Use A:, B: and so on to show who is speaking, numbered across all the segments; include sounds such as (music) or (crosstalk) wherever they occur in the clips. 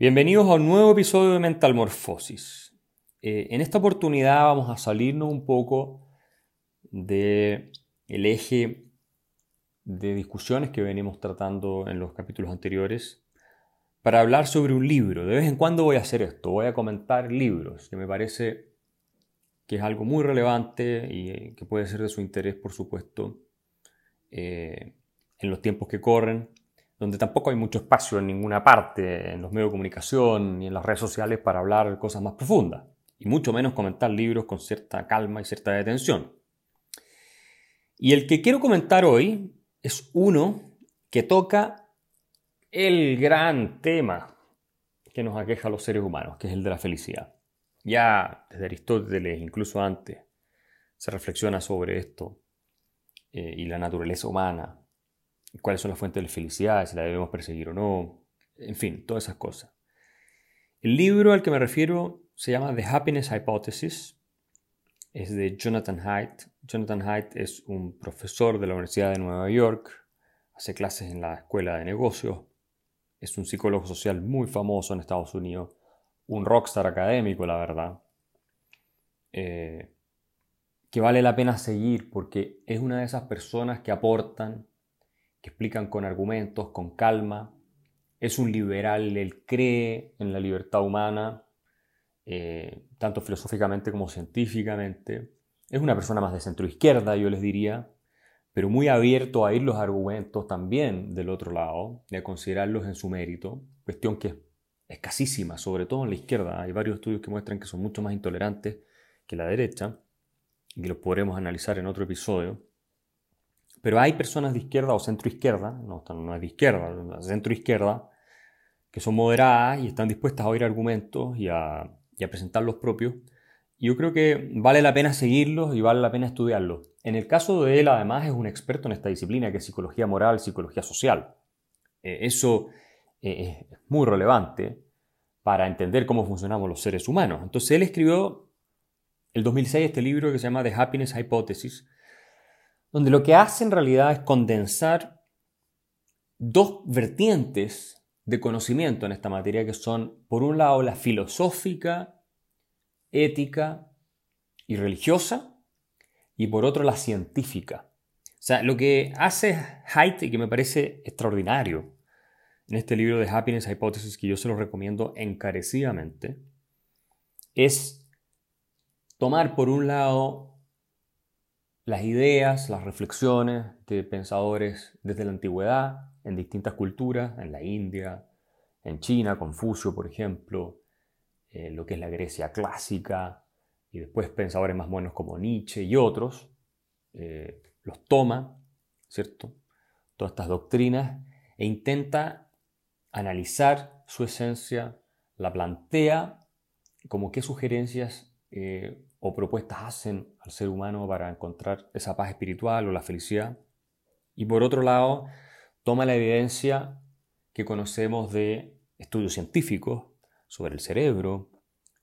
A: Bienvenidos a un nuevo episodio de Mental Morfosis. Eh, en esta oportunidad vamos a salirnos un poco del el eje de discusiones que venimos tratando en los capítulos anteriores para hablar sobre un libro. De vez en cuando voy a hacer esto, voy a comentar libros, que me parece que es algo muy relevante y eh, que puede ser de su interés, por supuesto, eh, en los tiempos que corren donde tampoco hay mucho espacio en ninguna parte, en los medios de comunicación ni en las redes sociales para hablar cosas más profundas, y mucho menos comentar libros con cierta calma y cierta detención. Y el que quiero comentar hoy es uno que toca el gran tema que nos aqueja a los seres humanos, que es el de la felicidad. Ya desde Aristóteles, incluso antes, se reflexiona sobre esto eh, y la naturaleza humana, cuáles son las fuentes de felicidad, si la debemos perseguir o no, en fin, todas esas cosas. El libro al que me refiero se llama The Happiness Hypothesis, es de Jonathan Haidt. Jonathan Haidt es un profesor de la Universidad de Nueva York, hace clases en la Escuela de Negocios, es un psicólogo social muy famoso en Estados Unidos, un rockstar académico, la verdad, eh, que vale la pena seguir porque es una de esas personas que aportan que explican con argumentos, con calma. Es un liberal, él cree en la libertad humana, eh, tanto filosóficamente como científicamente. Es una persona más de centro izquierda, yo les diría, pero muy abierto a ir los argumentos también del otro lado, de considerarlos en su mérito, cuestión que es escasísima, sobre todo en la izquierda. Hay varios estudios que muestran que son mucho más intolerantes que la derecha, y que los podremos analizar en otro episodio. Pero hay personas de izquierda o centro izquierda, no, no es de izquierda, centro izquierda, que son moderadas y están dispuestas a oír argumentos y a, presentar los propios. Y yo creo que vale la pena seguirlos y vale la pena estudiarlos. En el caso de él, además, es un experto en esta disciplina que es psicología moral, psicología social. Eh, eso eh, es muy relevante para entender cómo funcionamos los seres humanos. Entonces, él escribió el 2006 este libro que se llama The Happiness Hypothesis, donde lo que hace en realidad es condensar dos vertientes de conocimiento en esta materia que son, por un lado, la filosófica, ética y religiosa, y por otro, la científica. O sea, lo que hace Haidt y que me parece extraordinario en este libro de Happiness Hypothesis, que yo se lo recomiendo encarecidamente, es tomar por un lado las ideas, las reflexiones de pensadores desde la antigüedad, en distintas culturas, en la India, en China, Confucio, por ejemplo, eh, lo que es la Grecia clásica, y después pensadores más buenos como Nietzsche y otros, eh, los toma, ¿cierto? Todas estas doctrinas e intenta analizar su esencia, la plantea como qué sugerencias eh, o propuestas hacen al ser humano para encontrar esa paz espiritual o la felicidad. Y por otro lado, toma la evidencia que conocemos de estudios científicos sobre el cerebro,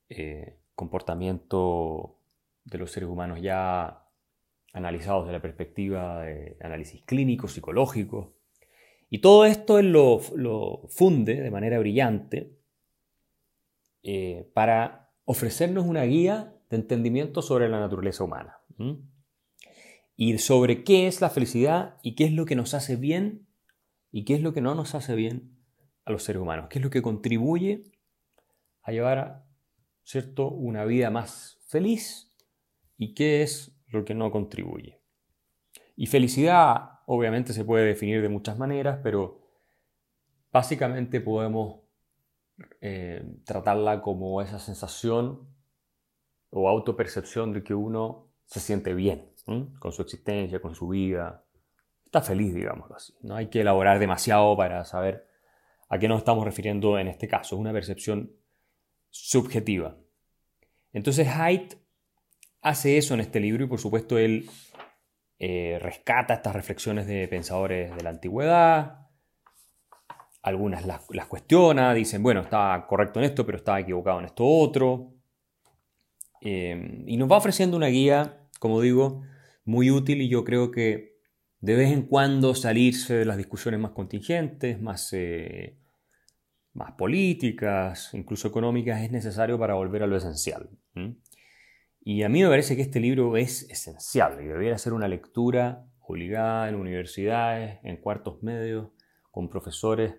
A: eh, comportamiento de los seres humanos ya analizados desde la perspectiva de análisis clínico, psicológico. Y todo esto él lo, funde de manera brillante eh, para ofrecernos una guía de entendimiento sobre la naturaleza humana. Y sobre qué es la felicidad y qué es lo que nos hace bien y qué es lo que no nos hace bien a los seres humanos. Qué es lo que contribuye a llevar ¿cierto? una vida más feliz y qué es lo que no contribuye. Y felicidad obviamente se puede definir de muchas maneras, pero básicamente podemos eh, tratarla como esa sensación o autopercepción de que uno se siente bien con su existencia, con su vida. Está feliz, digámoslo así. No hay que elaborar demasiado para saber a qué nos estamos refiriendo en este caso. Es una percepción subjetiva. Entonces Haidt hace eso en este libro y por supuesto él eh, rescata estas reflexiones de pensadores de la antigüedad, algunas las, las, cuestiona, dicen, bueno, estaba correcto en esto, pero estaba equivocado en esto otro. Em, y nos va ofreciendo una guía, como digo, muy útil y yo creo que de vez en cuando salirse de las discusiones más contingentes, más, eh, más políticas, incluso económicas, es necesario para volver a lo esencial. Y a mí me parece que este libro es esencial y debería ser una lectura obligada en universidades, en cuartos medios, con profesores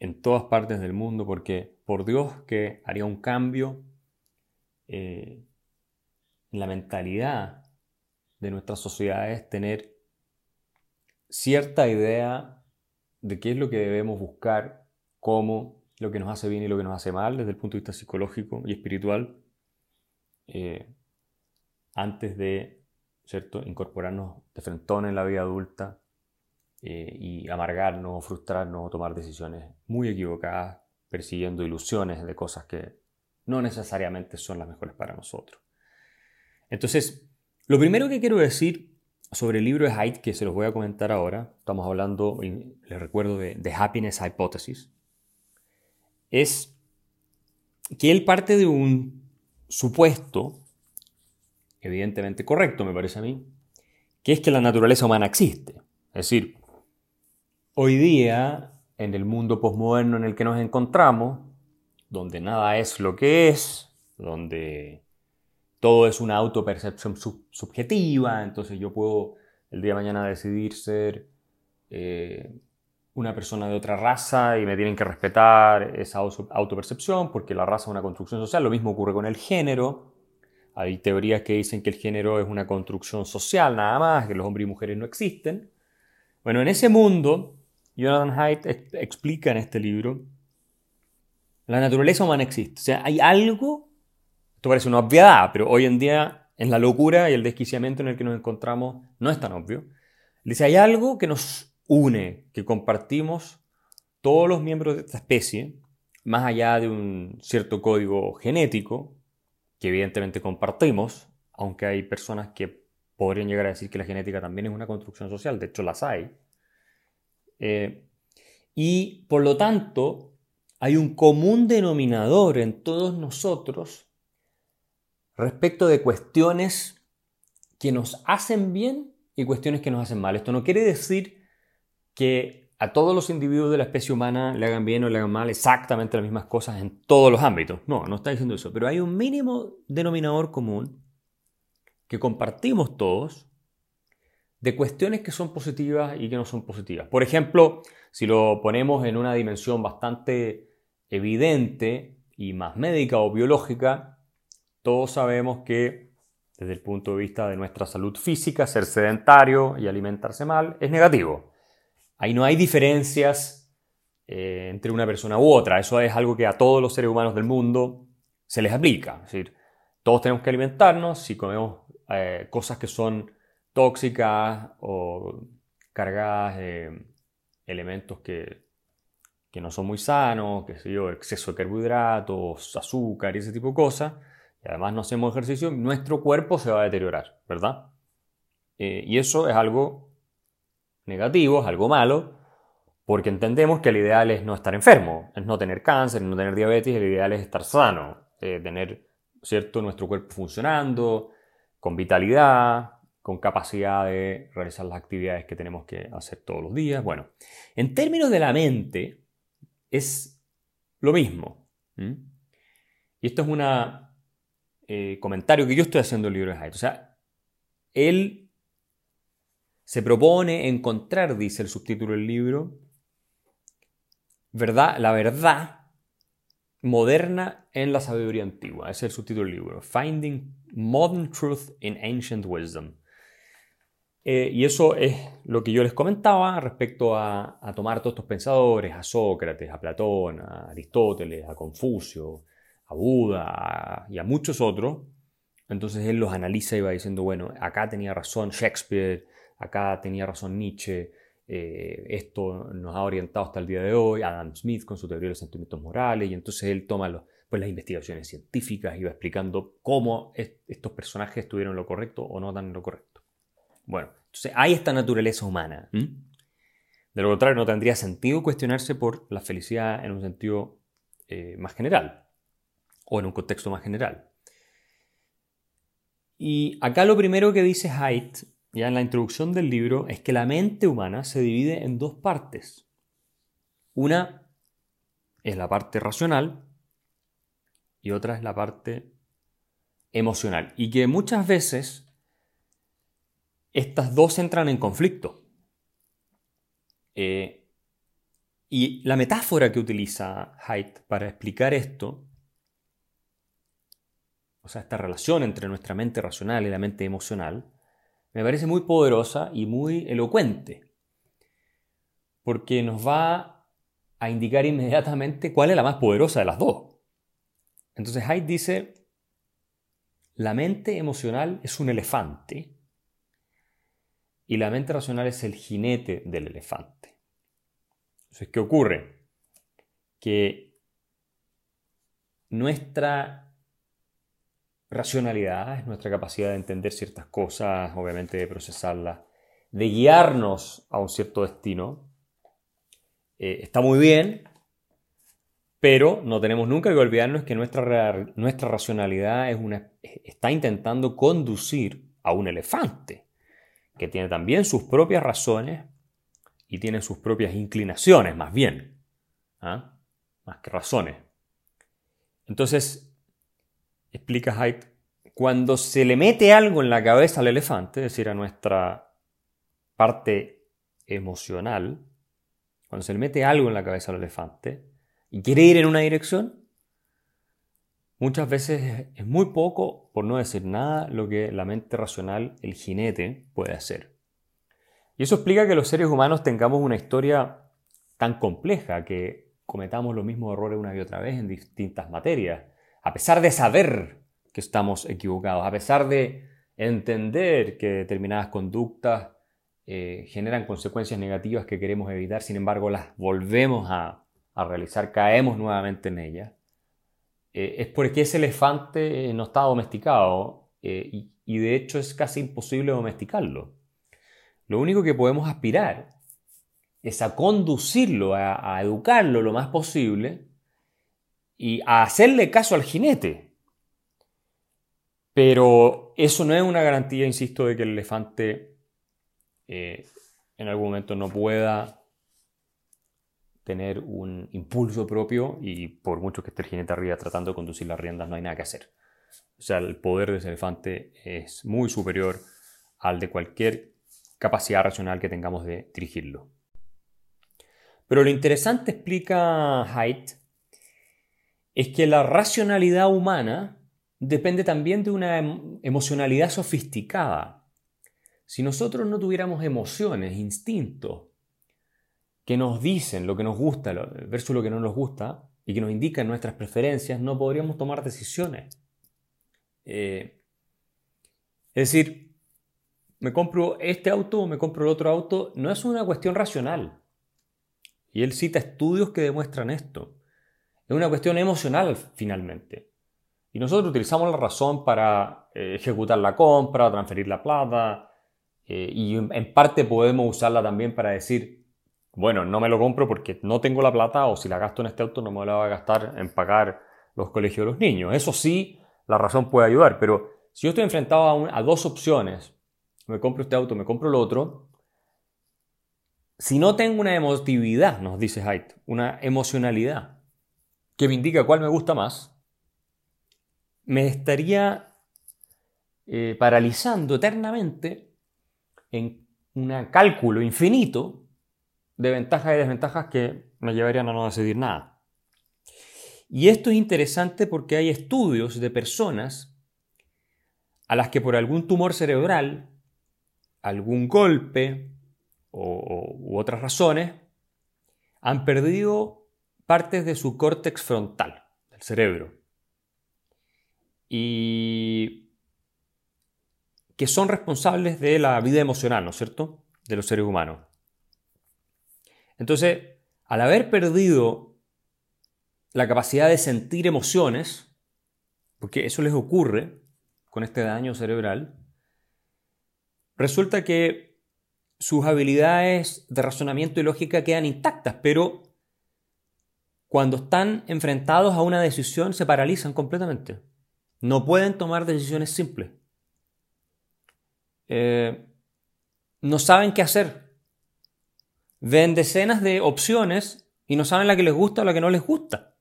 A: en todas partes del mundo, porque por Dios que haría un cambio eh, la mentalidad de nuestras sociedades, tener cierta idea de qué es lo que debemos buscar, cómo, lo que nos hace bien y lo que nos hace mal desde el punto de vista psicológico y espiritual, eh, antes de ¿cierto? incorporarnos de frentón en la vida adulta eh, y amargarnos, frustrarnos o tomar decisiones muy equivocadas, persiguiendo ilusiones de cosas que no necesariamente son las mejores para nosotros. Entonces, lo primero que quiero decir sobre el libro de Haidt, que se los voy a comentar ahora, estamos hablando, les recuerdo, de, de Happiness Hypothesis, es que él parte de un supuesto, evidentemente correcto, me parece a mí, que es que la naturaleza humana existe. Es decir, Hoy día, en el mundo posmoderno en el que nos encontramos, donde nada es lo que es, donde todo es una autopercepción subjetiva, entonces yo puedo el día de mañana decidir ser eh, una persona de otra raza y me tienen que respetar esa autopercepción porque la raza es una construcción social. Lo mismo ocurre con el género. Hay teorías que dicen que el género es una construcción social nada más, que los hombres y mujeres no existen. Bueno, en ese mundo Jonathan Haidt explica en este libro, la naturaleza humana existe. O sea, hay algo, esto parece una obviedad, pero hoy en día en la locura y el desquiciamiento en el que nos encontramos no es tan obvio. Dice, hay algo que nos une, que compartimos todos los miembros de esta especie, más allá de un cierto código genético, que evidentemente compartimos, aunque hay personas que podrían llegar a decir que la genética también es una construcción social, de hecho las hay, eh, y por lo tanto, hay un común denominador en todos nosotros respecto de cuestiones que nos hacen bien y cuestiones que nos hacen mal. Esto no quiere decir que a todos los individuos de la especie humana le hagan bien o le hagan mal exactamente las mismas cosas en todos los ámbitos. No, no está diciendo eso. Pero hay un mínimo denominador común que compartimos todos de cuestiones que son positivas y que no son positivas. Por ejemplo, si lo ponemos en una dimensión bastante evidente y más médica o biológica, todos sabemos que desde el punto de vista de nuestra salud física, ser sedentario y alimentarse mal es negativo. Ahí no hay diferencias eh, entre una persona u otra. Eso es algo que a todos los seres humanos del mundo se les aplica. Es decir, todos tenemos que alimentarnos. Si comemos eh, cosas que son tóxicas o cargadas de elementos que, no son muy sanos, que sé yo, exceso de carbohidratos, azúcar y ese tipo de cosas, y además no hacemos ejercicio, nuestro cuerpo se va a deteriorar, ¿verdad? Eh, y eso es algo negativo, es algo malo, porque entendemos que el ideal es no estar enfermo, es no tener cáncer, no tener diabetes, el ideal es estar sano, eh, tener, ¿cierto?, nuestro cuerpo funcionando, con vitalidad, con capacidad de realizar las actividades que tenemos que hacer todos los días. Bueno, en términos de la mente, es lo mismo. Y esto es un eh, comentario que yo estoy haciendo en el libro de Haidt. O sea, él se propone encontrar, dice el subtítulo del libro, verdad, la verdad moderna en la sabiduría antigua. Ese es el subtítulo del libro. Finding Modern Truth in Ancient Wisdom. Eh, y eso es lo que yo les comentaba respecto a, tomar todos estos pensadores, a Sócrates, a Platón, a Aristóteles, a Confucio, a Buda y a muchos otros. Entonces él los analiza y va diciendo, bueno, acá tenía razón Shakespeare, acá tenía razón Nietzsche, eh, esto nos ha orientado hasta el día de hoy, Adam Smith con su teoría de los sentimientos morales, y entonces él toma pues, las investigaciones científicas y va explicando cómo estos personajes estuvieron lo correcto o no tan lo correcto. Bueno, entonces hay esta naturaleza humana. De lo contrario, no tendría sentido cuestionarse por la felicidad en un sentido eh, más general o en un contexto más general. Y acá lo primero que dice Haidt, ya en la introducción del libro, es que la mente humana se divide en dos partes. Una es la parte racional y otra es la parte emocional. Y que muchas veces estas dos entran en conflicto. Eh, y la metáfora que utiliza Haidt para explicar esto, o sea, esta relación entre nuestra mente racional y la mente emocional, me parece muy poderosa y muy elocuente, porque nos va a indicar inmediatamente cuál es la más poderosa de las dos. Entonces Haidt dice, la mente emocional es un elefante y la mente racional es el jinete del elefante. Entonces, ¿qué ocurre? Que nuestra racionalidad es nuestra capacidad de entender ciertas cosas, obviamente de procesarlas, de guiarnos a un cierto destino. Eh, está muy bien, pero no tenemos nunca que olvidarnos que nuestra, nuestra racionalidad está intentando conducir a un elefante que tiene también sus propias razones y tiene sus propias inclinaciones, más bien, ¿ah? más que razones. Entonces, explica Haidt, cuando se le mete algo en la cabeza al elefante, es decir, a nuestra parte emocional, cuando se le mete algo en la cabeza al elefante y quiere ir en una dirección, Muchas veces es muy poco, por no decir nada, lo que la mente racional, el jinete, puede hacer. Y eso explica que los seres humanos tengamos una historia tan compleja, que cometamos los mismos errores una y otra vez en distintas materias, a pesar de saber que estamos equivocados, a pesar de entender que determinadas conductas eh, generan consecuencias negativas que queremos evitar, sin embargo las volvemos a realizar, caemos nuevamente en ellas. Eh, es porque ese elefante eh, no está domesticado eh, y, de hecho es casi imposible domesticarlo. Lo único que podemos aspirar es a conducirlo, a, educarlo lo más posible y a hacerle caso al jinete. Pero eso no es una garantía, insisto, de que el elefante en algún momento no pueda tener un impulso propio y por mucho que esté el jinete arriba tratando de conducir las riendas, no hay nada que hacer. O sea, el poder de ese elefante es muy superior al de cualquier capacidad racional que tengamos de dirigirlo. Pero lo interesante, explica Haidt, es que la racionalidad humana depende también de una emocionalidad sofisticada. Si nosotros no tuviéramos emociones, instintos, que nos dicen lo que nos gusta versus lo que no nos gusta y que nos indican nuestras preferencias, no podríamos tomar decisiones. Eh, es decir, me compro este auto o me compro el otro auto, no es una cuestión racional. Y él cita estudios que demuestran esto. Es una cuestión emocional finalmente. Y nosotros utilizamos la razón para eh, ejecutar la compra, transferir la plata, eh, y en parte podemos usarla también para decir, bueno, no me lo compro porque no tengo la plata o si la gasto en este auto no me la voy a gastar en pagar los colegios de los niños. Eso sí, la razón puede ayudar, pero si yo estoy enfrentado a, dos opciones, me compro este auto, me compro el otro, si no tengo una emotividad, nos dice Haidt, una emocionalidad que me indica cuál me gusta más, me estaría eh, paralizando eternamente en un cálculo infinito de ventajas y desventajas que nos llevarían a no decidir nada. Y esto es interesante porque hay estudios de personas a las que por algún tumor cerebral, algún golpe u otras razones, han perdido partes de su córtex frontal, del cerebro. Y que son responsables de la vida emocional, ¿no es cierto?, de los seres humanos. Entonces, al haber perdido la capacidad de sentir emociones, porque eso les ocurre con este daño cerebral, resulta que sus habilidades de razonamiento y lógica quedan intactas, pero cuando están enfrentados a una decisión se paralizan completamente. No pueden tomar decisiones simples. Eh, no saben qué hacer ven decenas de opciones y no saben la que les gusta o la que no les gusta.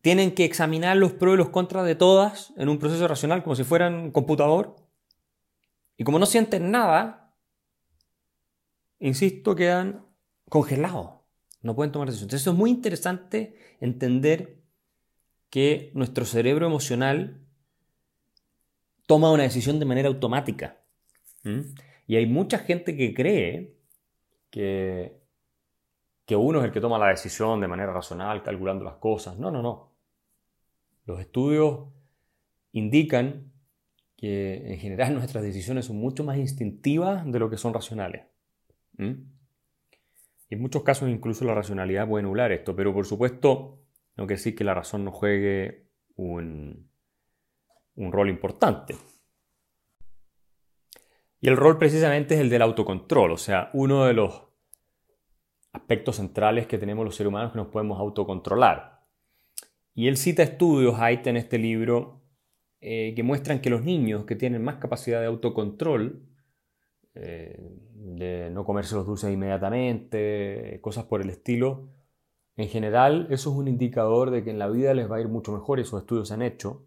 A: Tienen que examinar los pros y los contras de todas en un proceso racional como si fueran un computador. Y como no sienten nada, insisto, quedan congelados. No pueden tomar decisiones. Entonces, es muy interesante entender que nuestro cerebro emocional toma una decisión de manera automática. Y hay mucha gente que cree que, uno es el que toma la decisión de manera racional, calculando las cosas. No, no, no. Los estudios indican que en general (laughs) nuestras decisiones son mucho más instintivas de lo que son racionales. Y en muchos casos incluso la racionalidad puede anular esto, pero por supuesto no quiere decir que la razón no juegue un, un rol importante. Y el rol precisamente es el del autocontrol, o sea, uno de los aspectos centrales que tenemos los seres humanos que nos podemos autocontrolar. Y él cita estudios, Haidt, en este libro, eh, que muestran que los niños que tienen más capacidad de autocontrol, eh, de no comerse los dulces inmediatamente, cosas por el estilo, en general eso es un indicador de que en la vida les va a ir mucho mejor, esos estudios se han hecho,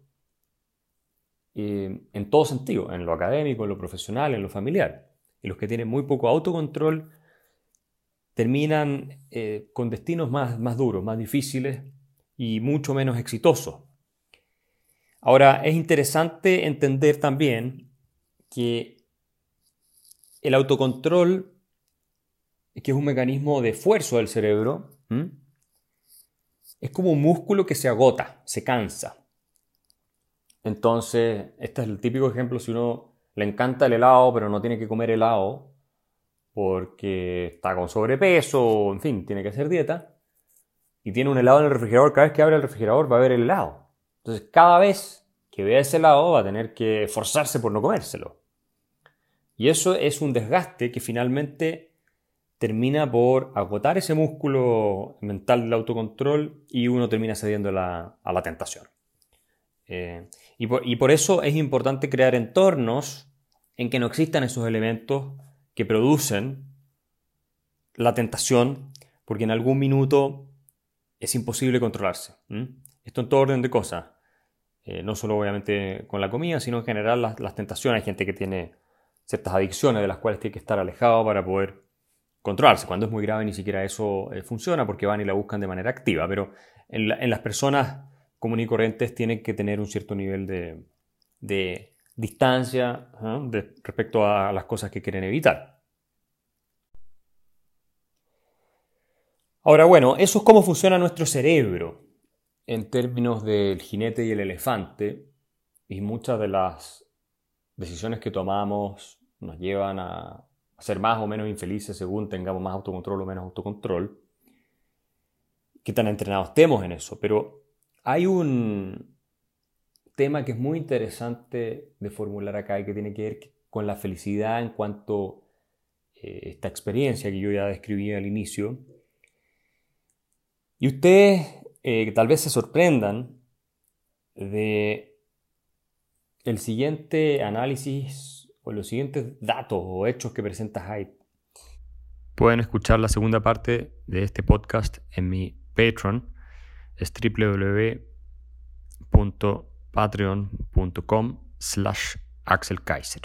A: en todo sentido, en lo académico, en lo profesional, en lo familiar. Y los que tienen muy poco autocontrol terminan eh, con destinos más, más duros, más difíciles y mucho menos exitosos. Ahora, es interesante entender también que el autocontrol, que es un mecanismo de esfuerzo del cerebro, es como un músculo que se agota, se cansa. Entonces, este es el típico ejemplo si uno le encanta el helado, pero no tiene que comer helado porque está con sobrepeso, en fin, tiene que hacer dieta, y tiene un helado en el refrigerador, cada vez que abre el refrigerador va a haber el helado. Entonces, cada vez que vea ese helado va a tener que forzarse por no comérselo. Y eso es un desgaste que finalmente termina por agotar ese músculo mental del autocontrol y uno termina cediendo a la tentación. Eh, y, por, eso es importante crear entornos en que no existan esos elementos que producen la tentación, porque en algún minuto es imposible controlarse. Esto en todo orden de cosas. Eh, no solo obviamente con la comida, sino en general las, tentaciones. Hay gente que tiene ciertas adicciones de las cuales tiene que estar alejado para poder controlarse. Cuando es muy grave ni siquiera eso eh, funciona porque van y la buscan de manera activa. Pero en las personas corrientes tienen que tener un cierto nivel de, distancia respecto a las cosas que quieren evitar. Ahora, bueno, eso es cómo funciona nuestro cerebro en términos del jinete y el elefante, y muchas de las decisiones que tomamos nos llevan a ser más o menos infelices según tengamos más autocontrol o menos autocontrol. Qué tan entrenados estemos en eso, pero hay un tema que es muy interesante de formular acá y que tiene que ver con la felicidad en cuanto a eh, esta experiencia que yo ya describí al inicio. Y ustedes eh, tal vez se sorprendan de el siguiente análisis o los siguientes datos o hechos que presenta Hyde. Pueden escuchar la segunda parte de este podcast en mi Patreon es www.patreon.com slash Axel Kaiser.